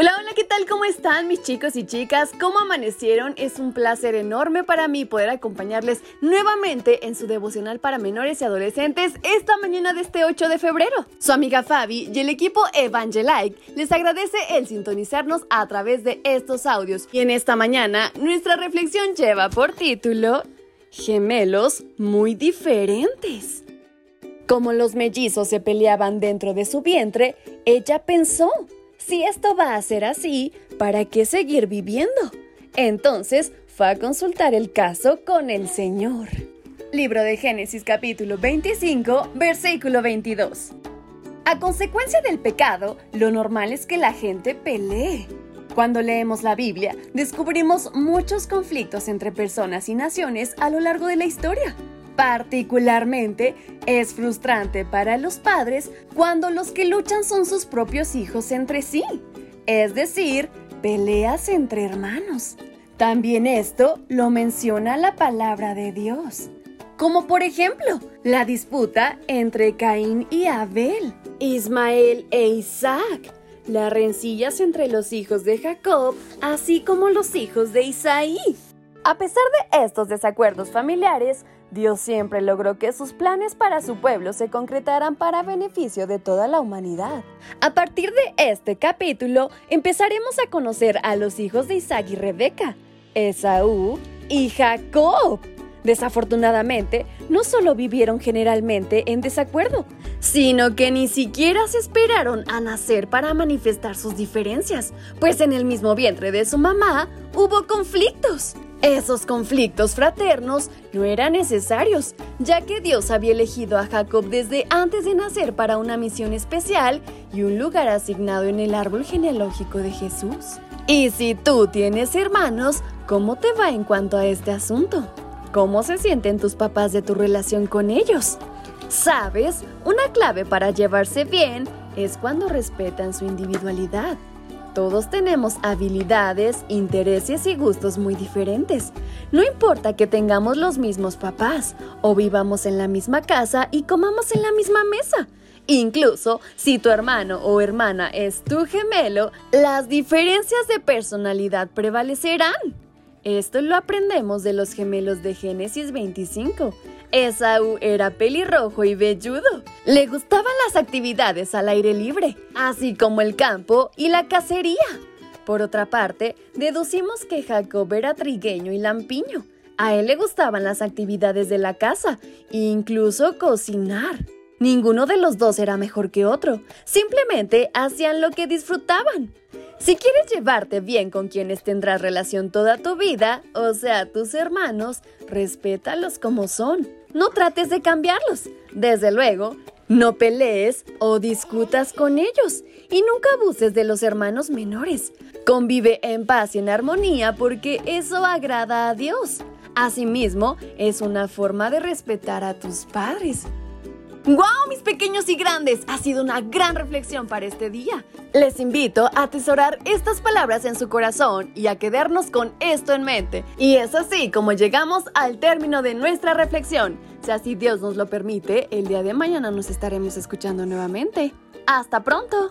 Hola, hola, ¿qué tal? ¿Cómo están mis chicos y chicas? ¿Cómo amanecieron? Es un placer enorme para mí poder acompañarles nuevamente en su devocional para menores y adolescentes esta mañana de este 8 de febrero. Su amiga Fabi y el equipo Evangelike les agradece el sintonizarnos a través de estos audios. Y en esta mañana, nuestra reflexión lleva por título Gemelos muy diferentes. Como los mellizos se peleaban dentro de su vientre, ella pensó si esto va a ser así, ¿para qué seguir viviendo? Entonces fue a consultar el caso con el Señor. Libro de Génesis capítulo 25, versículo 22. A consecuencia del pecado, lo normal es que la gente pelee. Cuando leemos la Biblia, descubrimos muchos conflictos entre personas y naciones a lo largo de la historia. Particularmente es frustrante para los padres cuando los que luchan son sus propios hijos entre sí, es decir, peleas entre hermanos. También esto lo menciona la palabra de Dios, como por ejemplo la disputa entre Caín y Abel, Ismael e Isaac, las rencillas entre los hijos de Jacob, así como los hijos de Isaí. A pesar de estos desacuerdos familiares, Dios siempre logró que sus planes para su pueblo se concretaran para beneficio de toda la humanidad. A partir de este capítulo, empezaremos a conocer a los hijos de Isaac y Rebeca, Esaú y Jacob. Desafortunadamente, no solo vivieron generalmente en desacuerdo, sino que ni siquiera se esperaron a nacer para manifestar sus diferencias, pues en el mismo vientre de su mamá hubo conflictos. Esos conflictos fraternos no eran necesarios, ya que Dios había elegido a Jacob desde antes de nacer para una misión especial y un lugar asignado en el árbol genealógico de Jesús. Y si tú tienes hermanos, ¿cómo te va en cuanto a este asunto? ¿Cómo se sienten tus papás de tu relación con ellos? ¿Sabes? Una clave para llevarse bien es cuando respetan su individualidad. Todos tenemos habilidades, intereses y gustos muy diferentes. No importa que tengamos los mismos papás o vivamos en la misma casa y comamos en la misma mesa. Incluso si tu hermano o hermana es tu gemelo, las diferencias de personalidad prevalecerán. Esto lo aprendemos de los gemelos de Génesis 25. Esaú era pelirrojo y velludo. Le gustaban las actividades al aire libre, así como el campo y la cacería. Por otra parte, deducimos que Jacob era trigueño y lampiño. A él le gustaban las actividades de la casa, incluso cocinar. Ninguno de los dos era mejor que otro, simplemente hacían lo que disfrutaban. Si quieres llevarte bien con quienes tendrás relación toda tu vida, o sea, tus hermanos, respétalos como son. No trates de cambiarlos. Desde luego, no pelees o discutas con ellos y nunca abuses de los hermanos menores. Convive en paz y en armonía porque eso agrada a Dios. Asimismo, es una forma de respetar a tus padres. ¡Wow, mis pequeños y grandes! Ha sido una gran reflexión para este día. Les invito a atesorar estas palabras en su corazón y a quedarnos con esto en mente. Y es así como llegamos al término de nuestra reflexión. Si así Dios nos lo permite, el día de mañana nos estaremos escuchando nuevamente. ¡Hasta pronto!